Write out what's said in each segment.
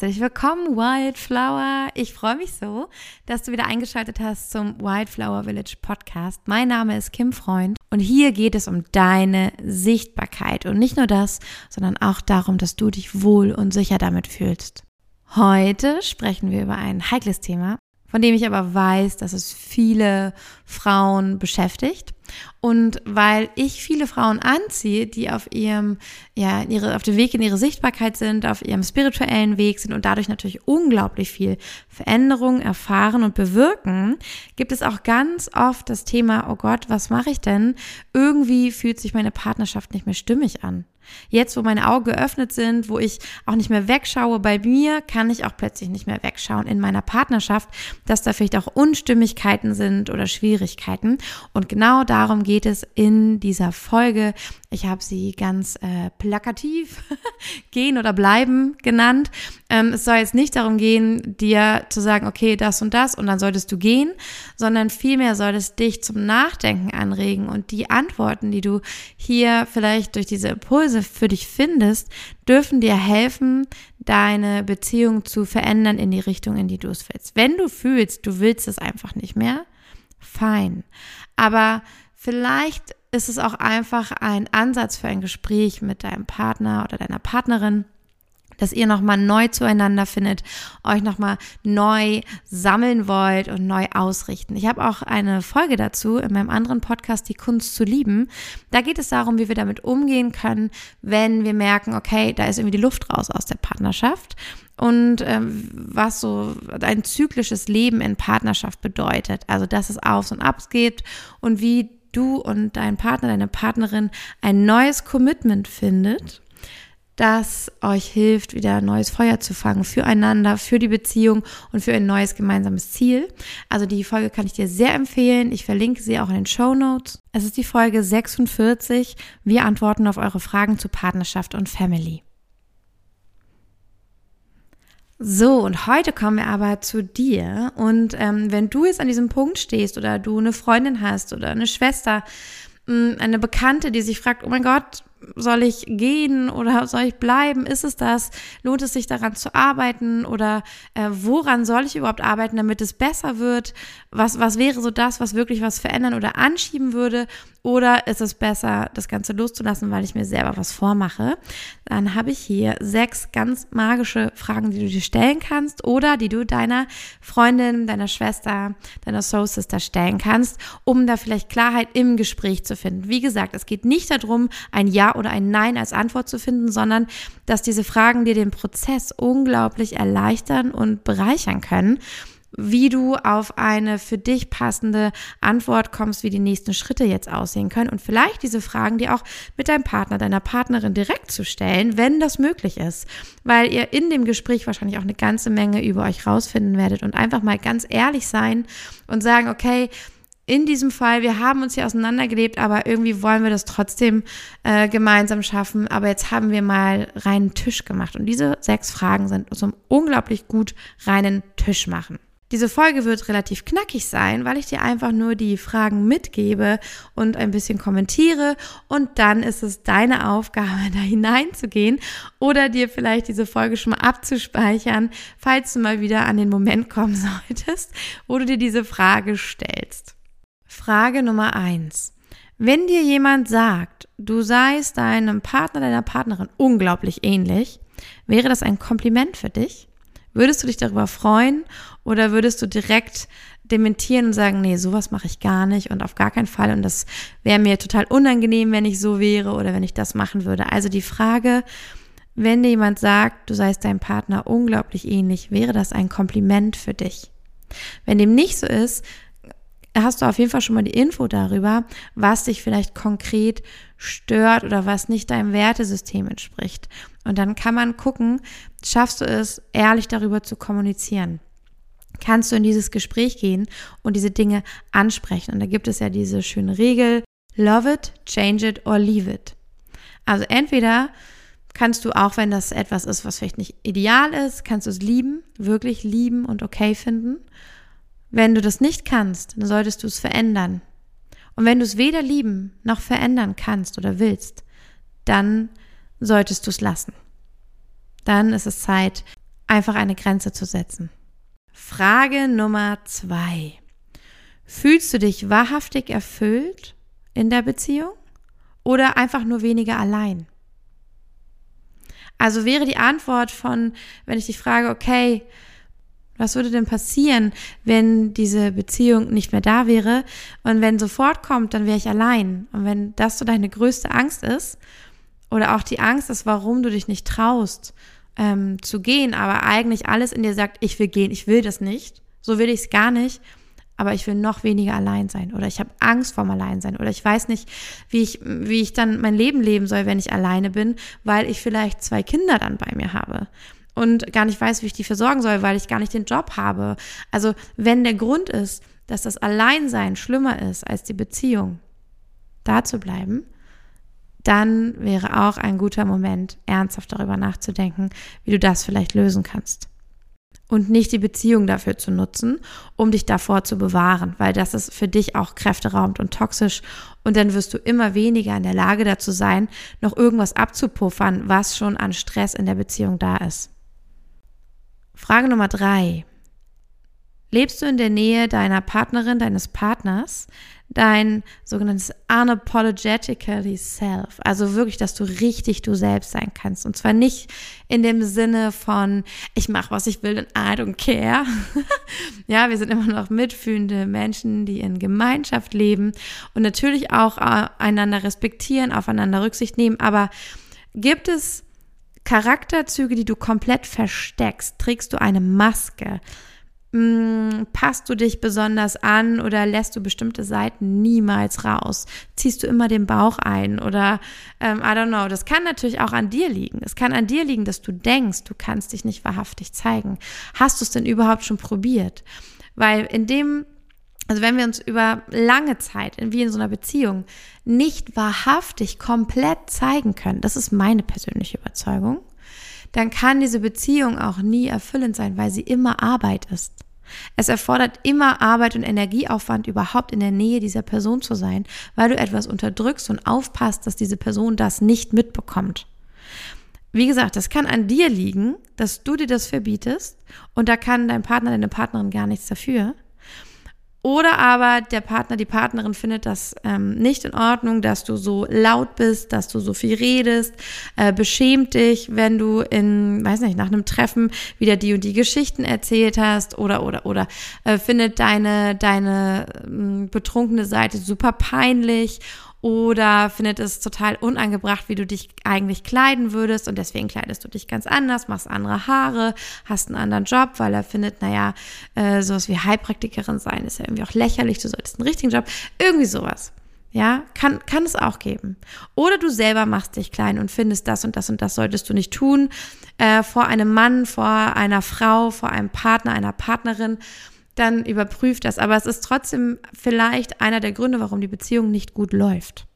herzlich willkommen, Wildflower. Ich freue mich so, dass du wieder eingeschaltet hast zum Wildflower Village Podcast. Mein Name ist Kim Freund und hier geht es um deine Sichtbarkeit und nicht nur das, sondern auch darum, dass du dich wohl und sicher damit fühlst. Heute sprechen wir über ein heikles Thema, von dem ich aber weiß, dass es viele Frauen beschäftigt und weil ich viele Frauen anziehe, die auf ihrem, ja, ihre, auf dem Weg in ihre Sichtbarkeit sind, auf ihrem spirituellen Weg sind und dadurch natürlich unglaublich viel Veränderung erfahren und bewirken, gibt es auch ganz oft das Thema, oh Gott, was mache ich denn? Irgendwie fühlt sich meine Partnerschaft nicht mehr stimmig an. Jetzt, wo meine Augen geöffnet sind, wo ich auch nicht mehr wegschaue bei mir, kann ich auch plötzlich nicht mehr wegschauen in meiner Partnerschaft, dass da vielleicht auch Unstimmigkeiten sind oder Schwierigkeiten. Und genau darum geht es in dieser Folge. Ich habe sie ganz äh, plakativ gehen oder bleiben genannt. Ähm, es soll jetzt nicht darum gehen, dir zu sagen, okay, das und das und dann solltest du gehen, sondern vielmehr soll es dich zum Nachdenken anregen und die Antworten, die du hier vielleicht durch diese Impulse für dich findest, dürfen dir helfen, deine Beziehung zu verändern in die Richtung, in die du es willst. Wenn du fühlst, du willst es einfach nicht mehr, fein. Aber Vielleicht ist es auch einfach ein Ansatz für ein Gespräch mit deinem Partner oder deiner Partnerin, dass ihr nochmal neu zueinander findet, euch nochmal neu sammeln wollt und neu ausrichten. Ich habe auch eine Folge dazu in meinem anderen Podcast, Die Kunst zu lieben. Da geht es darum, wie wir damit umgehen können, wenn wir merken, okay, da ist irgendwie die Luft raus aus der Partnerschaft und ähm, was so ein zyklisches Leben in Partnerschaft bedeutet. Also, dass es Aufs und Abs geht und wie du und dein Partner, deine Partnerin ein neues Commitment findet, das euch hilft, wieder neues Feuer zu fangen füreinander, für die Beziehung und für ein neues gemeinsames Ziel. Also die Folge kann ich dir sehr empfehlen. Ich verlinke sie auch in den Show Notes. Es ist die Folge 46. Wir antworten auf eure Fragen zu Partnerschaft und Family. So, und heute kommen wir aber zu dir. Und ähm, wenn du jetzt an diesem Punkt stehst oder du eine Freundin hast oder eine Schwester, mm, eine Bekannte, die sich fragt, oh mein Gott, soll ich gehen oder soll ich bleiben? Ist es das? Lohnt es sich daran zu arbeiten oder äh, woran soll ich überhaupt arbeiten, damit es besser wird? Was, was wäre so das, was wirklich was verändern oder anschieben würde? Oder ist es besser, das Ganze loszulassen, weil ich mir selber was vormache? Dann habe ich hier sechs ganz magische Fragen, die du dir stellen kannst oder die du deiner Freundin, deiner Schwester, deiner Soul Sister stellen kannst, um da vielleicht Klarheit im Gespräch zu finden. Wie gesagt, es geht nicht darum, ein Ja oder ein Nein als Antwort zu finden, sondern dass diese Fragen dir den Prozess unglaublich erleichtern und bereichern können wie du auf eine für dich passende Antwort kommst, wie die nächsten Schritte jetzt aussehen können und vielleicht diese Fragen dir auch mit deinem Partner, deiner Partnerin direkt zu stellen, wenn das möglich ist, weil ihr in dem Gespräch wahrscheinlich auch eine ganze Menge über euch rausfinden werdet und einfach mal ganz ehrlich sein und sagen, okay, in diesem Fall, wir haben uns hier auseinandergelebt, aber irgendwie wollen wir das trotzdem äh, gemeinsam schaffen. Aber jetzt haben wir mal reinen Tisch gemacht. Und diese sechs Fragen sind so unglaublich gut reinen Tisch machen. Diese Folge wird relativ knackig sein, weil ich dir einfach nur die Fragen mitgebe und ein bisschen kommentiere und dann ist es deine Aufgabe, da hineinzugehen oder dir vielleicht diese Folge schon mal abzuspeichern, falls du mal wieder an den Moment kommen solltest, wo du dir diese Frage stellst. Frage Nummer eins. Wenn dir jemand sagt, du seist deinem Partner, deiner Partnerin unglaublich ähnlich, wäre das ein Kompliment für dich? Würdest du dich darüber freuen oder würdest du direkt dementieren und sagen, nee, sowas mache ich gar nicht und auf gar keinen Fall und das wäre mir total unangenehm, wenn ich so wäre oder wenn ich das machen würde. Also die Frage, wenn dir jemand sagt, du seist deinem Partner unglaublich ähnlich, wäre das ein Kompliment für dich? Wenn dem nicht so ist, hast du auf jeden Fall schon mal die Info darüber, was dich vielleicht konkret stört oder was nicht deinem Wertesystem entspricht. Und dann kann man gucken, schaffst du es, ehrlich darüber zu kommunizieren? Kannst du in dieses Gespräch gehen und diese Dinge ansprechen? Und da gibt es ja diese schöne Regel, love it, change it or leave it. Also entweder kannst du, auch wenn das etwas ist, was vielleicht nicht ideal ist, kannst du es lieben, wirklich lieben und okay finden. Wenn du das nicht kannst, dann solltest du es verändern. Und wenn du es weder lieben noch verändern kannst oder willst, dann solltest du es lassen. Dann ist es Zeit, einfach eine Grenze zu setzen. Frage Nummer zwei. Fühlst du dich wahrhaftig erfüllt in der Beziehung oder einfach nur weniger allein? Also wäre die Antwort von, wenn ich dich frage, okay, was würde denn passieren, wenn diese Beziehung nicht mehr da wäre? Und wenn sofort kommt, dann wäre ich allein. Und wenn das so deine größte Angst ist, oder auch die Angst ist, warum du dich nicht traust, ähm, zu gehen, aber eigentlich alles in dir sagt, ich will gehen, ich will das nicht, so will ich es gar nicht, aber ich will noch weniger allein sein oder ich habe Angst vorm Alleinsein oder ich weiß nicht, wie ich, wie ich dann mein Leben leben soll, wenn ich alleine bin, weil ich vielleicht zwei Kinder dann bei mir habe und gar nicht weiß, wie ich die versorgen soll, weil ich gar nicht den Job habe. Also wenn der Grund ist, dass das Alleinsein schlimmer ist als die Beziehung, da zu bleiben, dann wäre auch ein guter Moment, ernsthaft darüber nachzudenken, wie du das vielleicht lösen kannst. Und nicht die Beziehung dafür zu nutzen, um dich davor zu bewahren, weil das ist für dich auch kräfteraumt und toxisch. Und dann wirst du immer weniger in der Lage dazu sein, noch irgendwas abzupuffern, was schon an Stress in der Beziehung da ist. Frage Nummer drei. Lebst du in der Nähe deiner Partnerin, deines Partners, dein sogenanntes unapologetically self, also wirklich, dass du richtig du selbst sein kannst und zwar nicht in dem Sinne von ich mache was ich will und I don't care. ja, wir sind immer noch mitfühlende Menschen, die in Gemeinschaft leben und natürlich auch äh, einander respektieren, aufeinander Rücksicht nehmen, aber gibt es Charakterzüge, die du komplett versteckst? Trägst du eine Maske? Hm, passt du dich besonders an oder lässt du bestimmte Seiten niemals raus? Ziehst du immer den Bauch ein oder ähm, I don't know. Das kann natürlich auch an dir liegen. Es kann an dir liegen, dass du denkst, du kannst dich nicht wahrhaftig zeigen. Hast du es denn überhaupt schon probiert? Weil in dem also wenn wir uns über lange Zeit, wie in so einer Beziehung, nicht wahrhaftig komplett zeigen können, das ist meine persönliche Überzeugung, dann kann diese Beziehung auch nie erfüllend sein, weil sie immer Arbeit ist. Es erfordert immer Arbeit und Energieaufwand, überhaupt in der Nähe dieser Person zu sein, weil du etwas unterdrückst und aufpasst, dass diese Person das nicht mitbekommt. Wie gesagt, das kann an dir liegen, dass du dir das verbietest und da kann dein Partner, deine Partnerin gar nichts dafür. Oder aber der Partner, die Partnerin findet das ähm, nicht in Ordnung, dass du so laut bist, dass du so viel redest, äh, beschämt dich, wenn du in, weiß nicht, nach einem Treffen wieder die und die Geschichten erzählt hast oder oder oder äh, findet deine deine äh, betrunkene Seite super peinlich oder findet es total unangebracht, wie du dich eigentlich kleiden würdest und deswegen kleidest du dich ganz anders, machst andere Haare, hast einen anderen Job, weil er findet, naja, äh, sowas wie Heilpraktikerin sein ist ja irgendwie auch lächerlich, du solltest einen richtigen Job, irgendwie sowas. Ja, kann, kann es auch geben. Oder du selber machst dich klein und findest das und das und das solltest du nicht tun, äh, vor einem Mann, vor einer Frau, vor einem Partner, einer Partnerin dann überprüft das. Aber es ist trotzdem vielleicht einer der Gründe, warum die Beziehung nicht gut läuft.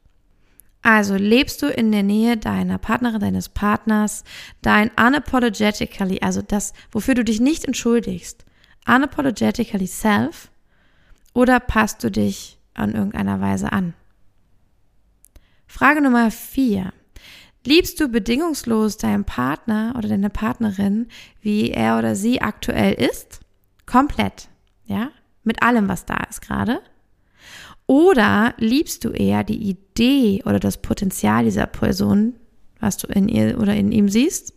Also lebst du in der Nähe deiner Partnerin, deines Partners, dein unapologetically, also das, wofür du dich nicht entschuldigst, unapologetically self, oder passt du dich an irgendeiner Weise an? Frage Nummer vier. Liebst du bedingungslos deinen Partner oder deine Partnerin, wie er oder sie aktuell ist? Komplett ja, mit allem, was da ist gerade? Oder liebst du eher die Idee oder das Potenzial dieser Person, was du in ihr oder in ihm siehst?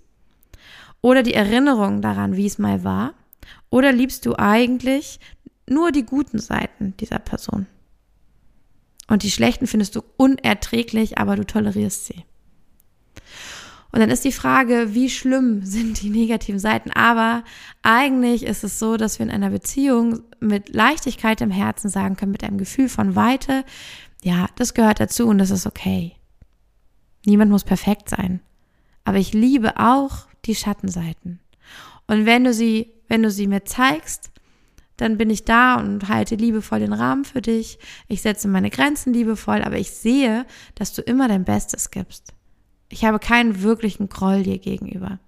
Oder die Erinnerung daran, wie es mal war? Oder liebst du eigentlich nur die guten Seiten dieser Person? Und die schlechten findest du unerträglich, aber du tolerierst sie. Und dann ist die Frage, wie schlimm sind die negativen Seiten? Aber eigentlich ist es so, dass wir in einer Beziehung mit Leichtigkeit im Herzen sagen können, mit einem Gefühl von Weite, ja, das gehört dazu und das ist okay. Niemand muss perfekt sein. Aber ich liebe auch die Schattenseiten. Und wenn du sie, wenn du sie mir zeigst, dann bin ich da und halte liebevoll den Rahmen für dich. Ich setze meine Grenzen liebevoll, aber ich sehe, dass du immer dein Bestes gibst. Ich habe keinen wirklichen Groll dir gegenüber.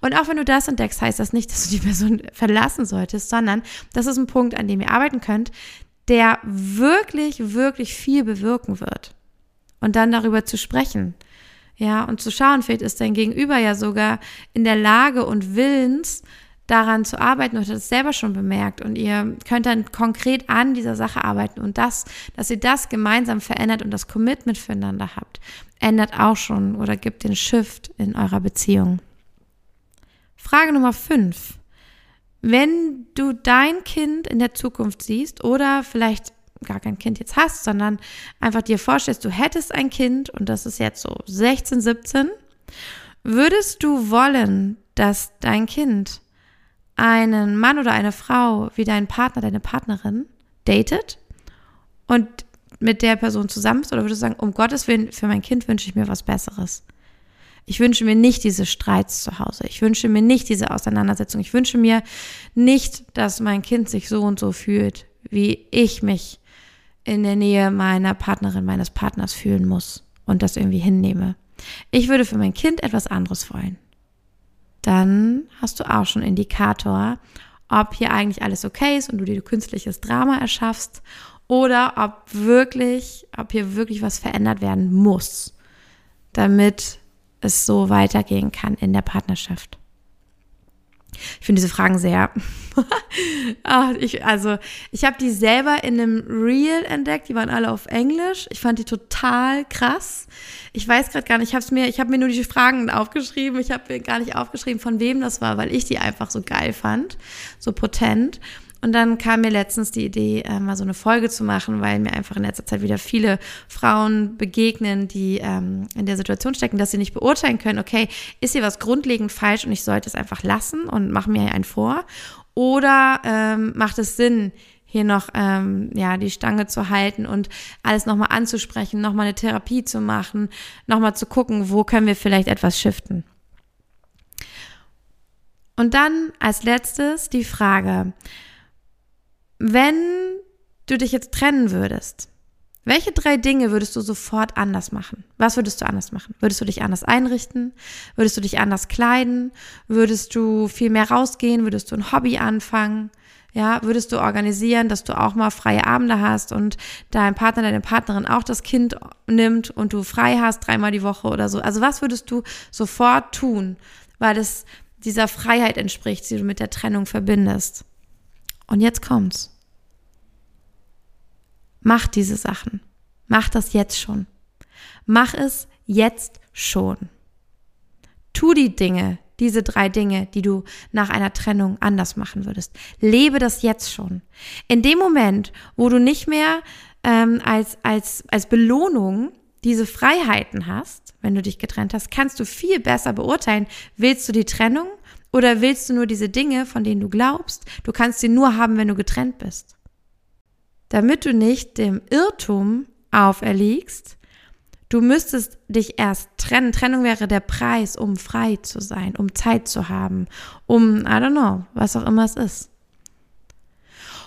Und auch wenn du das entdeckst, heißt das nicht, dass du die Person verlassen solltest, sondern das ist ein Punkt, an dem ihr arbeiten könnt, der wirklich, wirklich viel bewirken wird. Und dann darüber zu sprechen. Ja, und zu schauen, vielleicht ist dein Gegenüber ja sogar in der Lage und willens, daran zu arbeiten oder das selber schon bemerkt und ihr könnt dann konkret an dieser Sache arbeiten und das, dass ihr das gemeinsam verändert und das Commitment füreinander habt, ändert auch schon oder gibt den Shift in eurer Beziehung. Frage Nummer fünf. Wenn du dein Kind in der Zukunft siehst oder vielleicht gar kein Kind jetzt hast, sondern einfach dir vorstellst, du hättest ein Kind und das ist jetzt so 16, 17, würdest du wollen, dass dein Kind einen Mann oder eine Frau wie dein Partner, deine Partnerin datet und mit der Person zusammen ist? Oder würdest du sagen, um Gottes Willen, für mein Kind wünsche ich mir was Besseres? Ich wünsche mir nicht diese Streits zu Hause. Ich wünsche mir nicht diese Auseinandersetzung. Ich wünsche mir nicht, dass mein Kind sich so und so fühlt, wie ich mich in der Nähe meiner Partnerin, meines Partners fühlen muss und das irgendwie hinnehme. Ich würde für mein Kind etwas anderes wollen. Dann hast du auch schon Indikator, ob hier eigentlich alles okay ist und du dir künstliches Drama erschaffst oder ob wirklich, ob hier wirklich was verändert werden muss, damit es so weitergehen kann in der Partnerschaft. Ich finde diese Fragen sehr. Ach, ich, also, ich habe die selber in einem Reel entdeckt. Die waren alle auf Englisch. Ich fand die total krass. Ich weiß gerade gar nicht. Ich habe mir, ich habe mir nur die Fragen aufgeschrieben. Ich habe mir gar nicht aufgeschrieben, von wem das war, weil ich die einfach so geil fand, so potent. Und dann kam mir letztens die Idee, äh, mal so eine Folge zu machen, weil mir einfach in letzter Zeit wieder viele Frauen begegnen, die ähm, in der Situation stecken, dass sie nicht beurteilen können, okay, ist hier was grundlegend falsch und ich sollte es einfach lassen und mache mir einen vor? Oder ähm, macht es Sinn, hier noch ähm, ja die Stange zu halten und alles nochmal anzusprechen, nochmal eine Therapie zu machen, nochmal zu gucken, wo können wir vielleicht etwas shiften. Und dann als letztes die Frage, wenn du dich jetzt trennen würdest, welche drei Dinge würdest du sofort anders machen? Was würdest du anders machen? Würdest du dich anders einrichten? Würdest du dich anders kleiden? Würdest du viel mehr rausgehen? Würdest du ein Hobby anfangen? Ja, würdest du organisieren, dass du auch mal freie Abende hast und dein Partner, deine Partnerin auch das Kind nimmt und du frei hast dreimal die Woche oder so? Also was würdest du sofort tun, weil es dieser Freiheit entspricht, die du mit der Trennung verbindest? Und jetzt kommt's. Mach diese Sachen. Mach das jetzt schon. Mach es jetzt schon. Tu die Dinge, diese drei Dinge, die du nach einer Trennung anders machen würdest. Lebe das jetzt schon. In dem Moment, wo du nicht mehr ähm, als, als, als Belohnung diese Freiheiten hast, wenn du dich getrennt hast, kannst du viel besser beurteilen, willst du die Trennung oder willst du nur diese Dinge, von denen du glaubst, du kannst sie nur haben, wenn du getrennt bist? Damit du nicht dem Irrtum auferliegst, du müsstest dich erst trennen. Trennung wäre der Preis, um frei zu sein, um Zeit zu haben, um, I don't know, was auch immer es ist.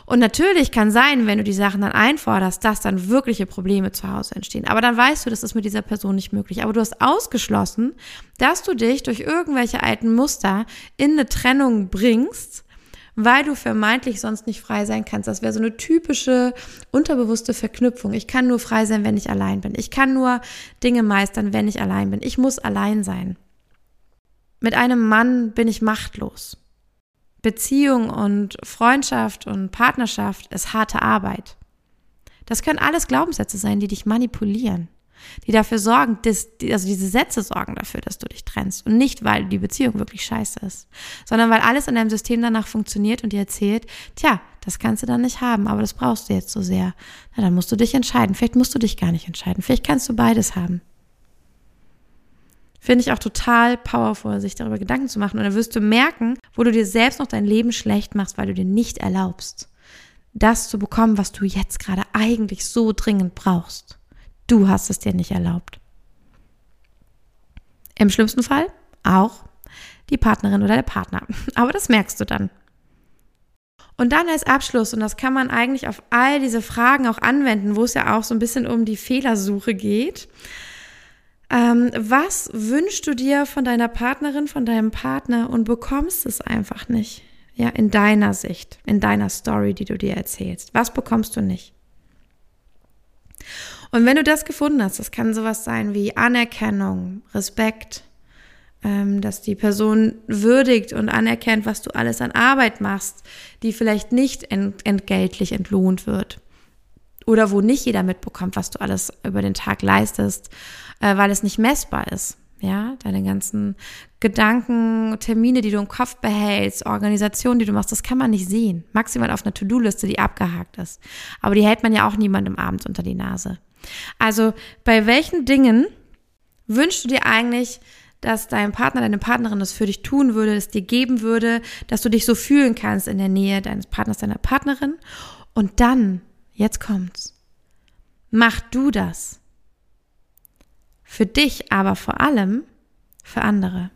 Und natürlich kann sein, wenn du die Sachen dann einforderst, dass dann wirkliche Probleme zu Hause entstehen. Aber dann weißt du, das ist mit dieser Person nicht möglich. Aber du hast ausgeschlossen, dass du dich durch irgendwelche alten Muster in eine Trennung bringst, weil du vermeintlich sonst nicht frei sein kannst. Das wäre so eine typische unterbewusste Verknüpfung. Ich kann nur frei sein, wenn ich allein bin. Ich kann nur Dinge meistern, wenn ich allein bin. Ich muss allein sein. Mit einem Mann bin ich machtlos. Beziehung und Freundschaft und Partnerschaft ist harte Arbeit. Das können alles Glaubenssätze sein, die dich manipulieren, die dafür sorgen, dass, also diese Sätze sorgen dafür, dass du dich trennst. Und nicht, weil die Beziehung wirklich scheiße ist, sondern weil alles in deinem System danach funktioniert und dir erzählt, tja, das kannst du dann nicht haben, aber das brauchst du jetzt so sehr. Na, dann musst du dich entscheiden. Vielleicht musst du dich gar nicht entscheiden. Vielleicht kannst du beides haben. Finde ich auch total powerful, sich darüber Gedanken zu machen. Und dann wirst du merken, wo du dir selbst noch dein Leben schlecht machst, weil du dir nicht erlaubst, das zu bekommen, was du jetzt gerade eigentlich so dringend brauchst. Du hast es dir nicht erlaubt. Im schlimmsten Fall auch die Partnerin oder der Partner. Aber das merkst du dann. Und dann als Abschluss, und das kann man eigentlich auf all diese Fragen auch anwenden, wo es ja auch so ein bisschen um die Fehlersuche geht. Ähm, was wünschst du dir von deiner Partnerin, von deinem Partner und bekommst es einfach nicht? Ja, in deiner Sicht, in deiner Story, die du dir erzählst. Was bekommst du nicht? Und wenn du das gefunden hast, das kann sowas sein wie Anerkennung, Respekt, ähm, dass die Person würdigt und anerkennt, was du alles an Arbeit machst, die vielleicht nicht ent entgeltlich entlohnt wird. Oder wo nicht jeder mitbekommt, was du alles über den Tag leistest, äh, weil es nicht messbar ist. Ja, deine ganzen Gedanken, Termine, die du im Kopf behältst, Organisationen, die du machst, das kann man nicht sehen. Maximal auf einer To-Do-Liste, die abgehakt ist. Aber die hält man ja auch niemandem abends unter die Nase. Also, bei welchen Dingen wünschst du dir eigentlich, dass dein Partner, deine Partnerin das für dich tun würde, es dir geben würde, dass du dich so fühlen kannst in der Nähe deines Partners, deiner Partnerin? Und dann, jetzt kommt's. Mach du das. Für dich, aber vor allem für andere.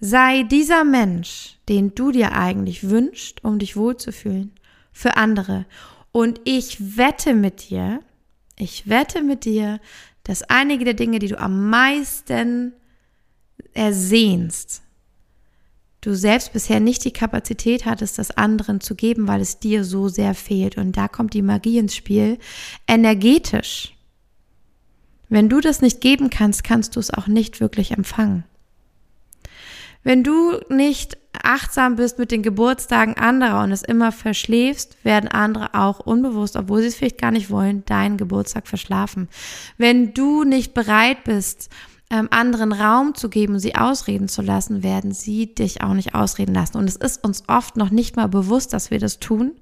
Sei dieser Mensch, den du dir eigentlich wünschst, um dich wohlzufühlen, für andere. Und ich wette mit dir, ich wette mit dir, dass einige der Dinge, die du am meisten ersehnst, du selbst bisher nicht die Kapazität hattest, das anderen zu geben, weil es dir so sehr fehlt. Und da kommt die Magie ins Spiel. Energetisch. Wenn du das nicht geben kannst, kannst du es auch nicht wirklich empfangen. Wenn du nicht achtsam bist mit den Geburtstagen anderer und es immer verschläfst, werden andere auch unbewusst, obwohl sie es vielleicht gar nicht wollen, deinen Geburtstag verschlafen. Wenn du nicht bereit bist, ähm, anderen Raum zu geben sie ausreden zu lassen, werden sie dich auch nicht ausreden lassen. Und es ist uns oft noch nicht mal bewusst, dass wir das tun,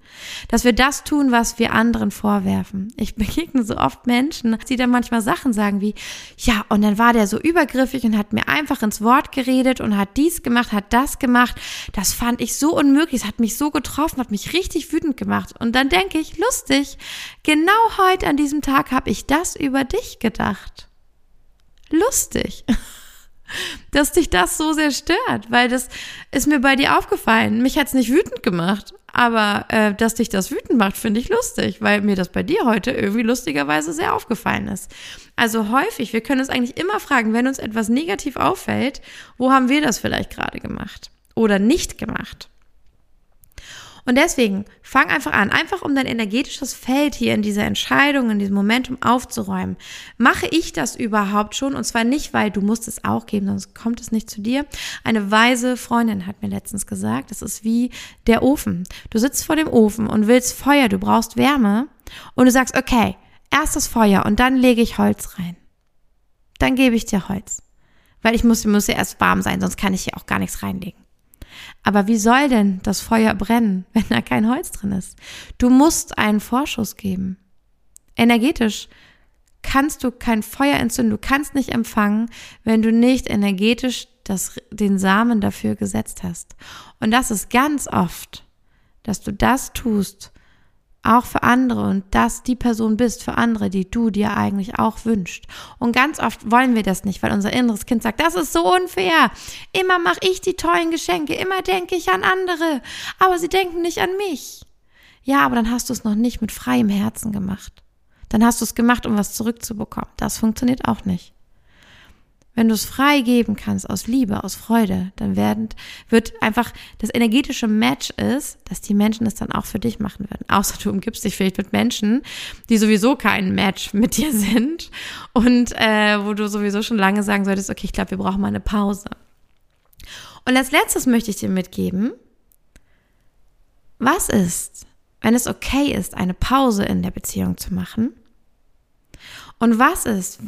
dass wir das tun, was wir anderen vorwerfen. Ich begegne so oft Menschen, die dann manchmal Sachen sagen wie, ja, und dann war der so übergriffig und hat mir einfach ins Wort geredet und hat dies gemacht, hat das gemacht. Das fand ich so unmöglich, es hat mich so getroffen, hat mich richtig wütend gemacht. Und dann denke ich, lustig, genau heute an diesem Tag habe ich das über dich gedacht lustig, dass dich das so sehr stört, weil das ist mir bei dir aufgefallen. Mich hat's nicht wütend gemacht, aber äh, dass dich das wütend macht, finde ich lustig, weil mir das bei dir heute irgendwie lustigerweise sehr aufgefallen ist. Also häufig, wir können uns eigentlich immer fragen, wenn uns etwas negativ auffällt, wo haben wir das vielleicht gerade gemacht oder nicht gemacht? Und deswegen fang einfach an, einfach um dein energetisches Feld hier in dieser Entscheidung, in diesem Momentum aufzuräumen. Mache ich das überhaupt schon? Und zwar nicht, weil du musst es auch geben, sonst kommt es nicht zu dir. Eine weise Freundin hat mir letztens gesagt, das ist wie der Ofen. Du sitzt vor dem Ofen und willst Feuer, du brauchst Wärme und du sagst, okay, erst das Feuer und dann lege ich Holz rein. Dann gebe ich dir Holz. Weil ich muss, muss ja erst warm sein, sonst kann ich hier auch gar nichts reinlegen. Aber wie soll denn das Feuer brennen, wenn da kein Holz drin ist? Du musst einen Vorschuss geben. Energetisch kannst du kein Feuer entzünden, du kannst nicht empfangen, wenn du nicht energetisch das, den Samen dafür gesetzt hast. Und das ist ganz oft, dass du das tust, auch für andere und dass die Person bist für andere, die du dir eigentlich auch wünscht. Und ganz oft wollen wir das nicht, weil unser inneres Kind sagt, das ist so unfair. Immer mache ich die tollen Geschenke, immer denke ich an andere, aber sie denken nicht an mich. Ja, aber dann hast du es noch nicht mit freiem Herzen gemacht. Dann hast du es gemacht, um was zurückzubekommen. Das funktioniert auch nicht. Wenn du es frei geben kannst, aus Liebe, aus Freude, dann werden, wird einfach das energetische Match ist, dass die Menschen es dann auch für dich machen werden. Außer du umgibst dich vielleicht mit Menschen, die sowieso kein Match mit dir sind und äh, wo du sowieso schon lange sagen solltest, okay, ich glaube, wir brauchen mal eine Pause. Und als letztes möchte ich dir mitgeben, was ist, wenn es okay ist, eine Pause in der Beziehung zu machen? Und was ist,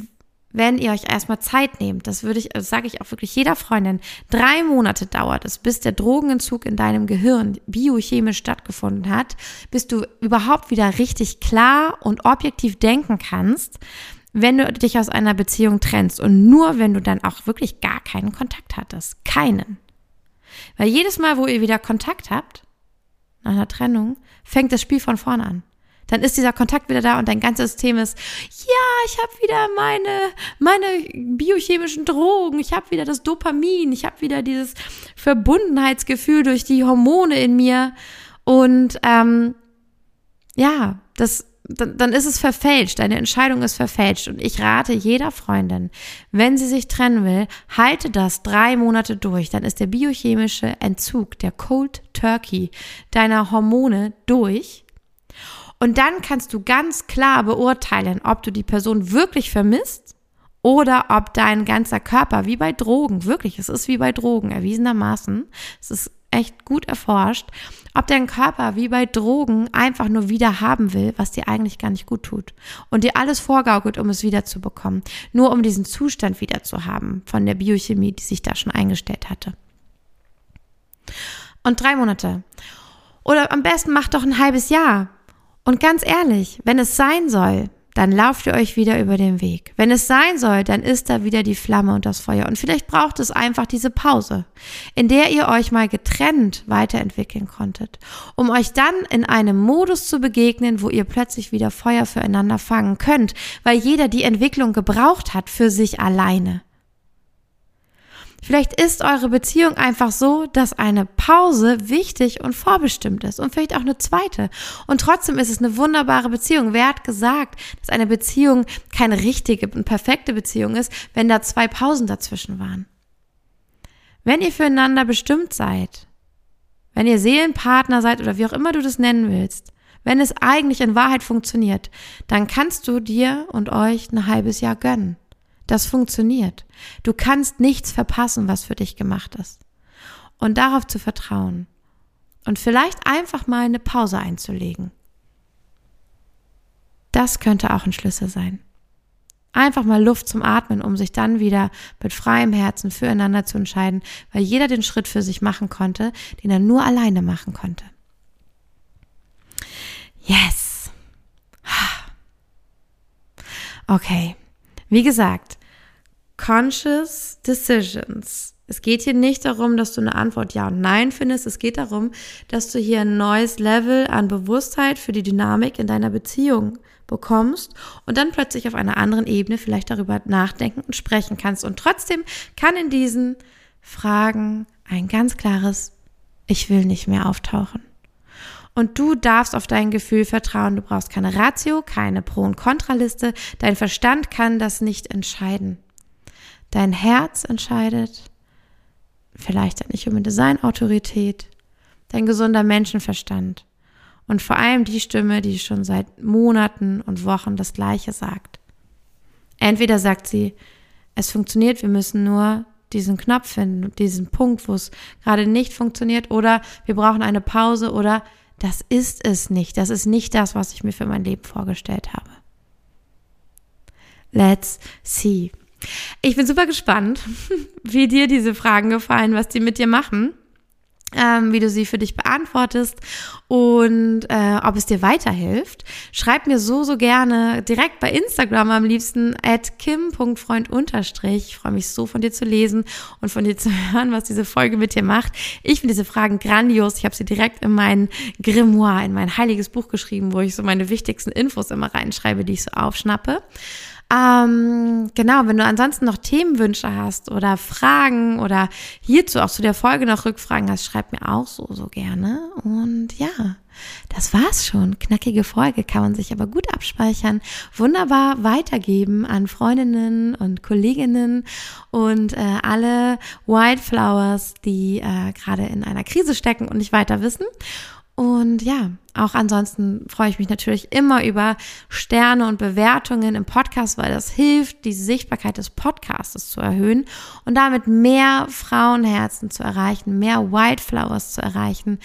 wenn ihr euch erstmal Zeit nehmt, das würde ich, das sage ich auch wirklich jeder Freundin, drei Monate dauert es, bis der Drogenentzug in deinem Gehirn biochemisch stattgefunden hat, bis du überhaupt wieder richtig klar und objektiv denken kannst, wenn du dich aus einer Beziehung trennst und nur wenn du dann auch wirklich gar keinen Kontakt hattest. Keinen. Weil jedes Mal, wo ihr wieder Kontakt habt, nach einer Trennung, fängt das Spiel von vorne an dann ist dieser Kontakt wieder da und dein ganzes System ist, ja, ich habe wieder meine, meine biochemischen Drogen, ich habe wieder das Dopamin, ich habe wieder dieses Verbundenheitsgefühl durch die Hormone in mir. Und ähm, ja, das, dann, dann ist es verfälscht, deine Entscheidung ist verfälscht. Und ich rate jeder Freundin, wenn sie sich trennen will, halte das drei Monate durch. Dann ist der biochemische Entzug, der Cold Turkey deiner Hormone durch. Und dann kannst du ganz klar beurteilen, ob du die Person wirklich vermisst oder ob dein ganzer Körper, wie bei Drogen, wirklich, es ist wie bei Drogen, erwiesenermaßen, es ist echt gut erforscht, ob dein Körper wie bei Drogen einfach nur wieder haben will, was dir eigentlich gar nicht gut tut und dir alles vorgaukelt, um es wieder zu bekommen, nur um diesen Zustand wieder zu haben von der Biochemie, die sich da schon eingestellt hatte. Und drei Monate. Oder am besten macht doch ein halbes Jahr. Und ganz ehrlich, wenn es sein soll, dann lauft ihr euch wieder über den Weg. Wenn es sein soll, dann ist da wieder die Flamme und das Feuer. Und vielleicht braucht es einfach diese Pause, in der ihr euch mal getrennt weiterentwickeln konntet, um euch dann in einem Modus zu begegnen, wo ihr plötzlich wieder Feuer füreinander fangen könnt, weil jeder die Entwicklung gebraucht hat für sich alleine. Vielleicht ist eure Beziehung einfach so, dass eine Pause wichtig und vorbestimmt ist und vielleicht auch eine zweite. Und trotzdem ist es eine wunderbare Beziehung. Wer hat gesagt, dass eine Beziehung keine richtige und perfekte Beziehung ist, wenn da zwei Pausen dazwischen waren? Wenn ihr füreinander bestimmt seid, wenn ihr Seelenpartner seid oder wie auch immer du das nennen willst, wenn es eigentlich in Wahrheit funktioniert, dann kannst du dir und euch ein halbes Jahr gönnen. Das funktioniert. Du kannst nichts verpassen, was für dich gemacht ist. Und darauf zu vertrauen. Und vielleicht einfach mal eine Pause einzulegen. Das könnte auch ein Schlüssel sein. Einfach mal Luft zum Atmen, um sich dann wieder mit freiem Herzen füreinander zu entscheiden, weil jeder den Schritt für sich machen konnte, den er nur alleine machen konnte. Yes. Okay. Wie gesagt, Conscious Decisions. Es geht hier nicht darum, dass du eine Antwort Ja und Nein findest. Es geht darum, dass du hier ein neues Level an Bewusstheit für die Dynamik in deiner Beziehung bekommst und dann plötzlich auf einer anderen Ebene vielleicht darüber nachdenken und sprechen kannst. Und trotzdem kann in diesen Fragen ein ganz klares Ich will nicht mehr auftauchen. Und du darfst auf dein Gefühl vertrauen. Du brauchst keine Ratio, keine Pro- und Kontraliste. Dein Verstand kann das nicht entscheiden. Dein Herz entscheidet, vielleicht deine Human Design Autorität, dein gesunder Menschenverstand und vor allem die Stimme, die schon seit Monaten und Wochen das Gleiche sagt. Entweder sagt sie, es funktioniert, wir müssen nur diesen Knopf finden, diesen Punkt, wo es gerade nicht funktioniert, oder wir brauchen eine Pause, oder das ist es nicht, das ist nicht das, was ich mir für mein Leben vorgestellt habe. Let's see. Ich bin super gespannt, wie dir diese Fragen gefallen, was die mit dir machen. Ähm, wie du sie für dich beantwortest und äh, ob es dir weiterhilft. Schreib mir so, so gerne direkt bei Instagram am liebsten at kim.freund Ich freue mich so von dir zu lesen und von dir zu hören, was diese Folge mit dir macht. Ich finde diese Fragen grandios. Ich habe sie direkt in mein Grimoire, in mein heiliges Buch geschrieben, wo ich so meine wichtigsten Infos immer reinschreibe, die ich so aufschnappe. Ähm, genau, wenn du ansonsten noch Themenwünsche hast oder Fragen oder hierzu auch zu der Folge noch Rückfragen hast, schreib mir auch so, so gerne. Und ja, das war's schon. Knackige Folge kann man sich aber gut abspeichern. Wunderbar weitergeben an Freundinnen und Kolleginnen und äh, alle Wildflowers, die äh, gerade in einer Krise stecken und nicht weiter wissen. Und ja, auch ansonsten freue ich mich natürlich immer über Sterne und Bewertungen im Podcast, weil das hilft, die Sichtbarkeit des Podcasts zu erhöhen und damit mehr Frauenherzen zu erreichen, mehr Wildflowers zu erreichen,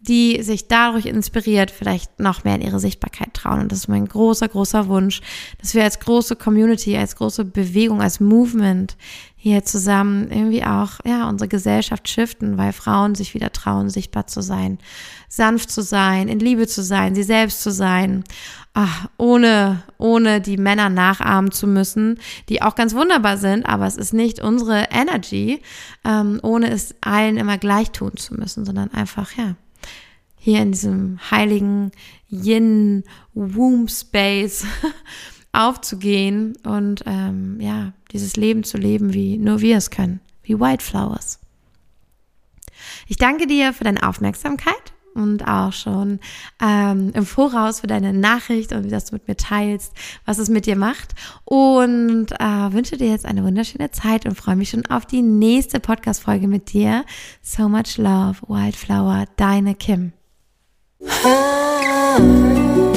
die sich dadurch inspiriert vielleicht noch mehr in ihre Sichtbarkeit trauen. Und das ist mein großer, großer Wunsch, dass wir als große Community, als große Bewegung, als Movement hier zusammen irgendwie auch, ja, unsere Gesellschaft shiften, weil Frauen sich wieder trauen, sichtbar zu sein, sanft zu sein, in Liebe zu sein, sie selbst zu sein, ach, ohne, ohne die Männer nachahmen zu müssen, die auch ganz wunderbar sind, aber es ist nicht unsere Energy, ähm, ohne es allen immer gleich tun zu müssen, sondern einfach, ja, hier in diesem heiligen Yin Womb Space aufzugehen und ähm, ja, dieses Leben zu leben, wie nur wir es können, wie Wildflowers. Ich danke dir für deine Aufmerksamkeit und auch schon ähm, im Voraus für deine Nachricht und wie das du mit mir teilst, was es mit dir macht. Und äh, wünsche dir jetzt eine wunderschöne Zeit und freue mich schon auf die nächste Podcast-Folge mit dir. So much love, Wildflower, deine Kim. Ah.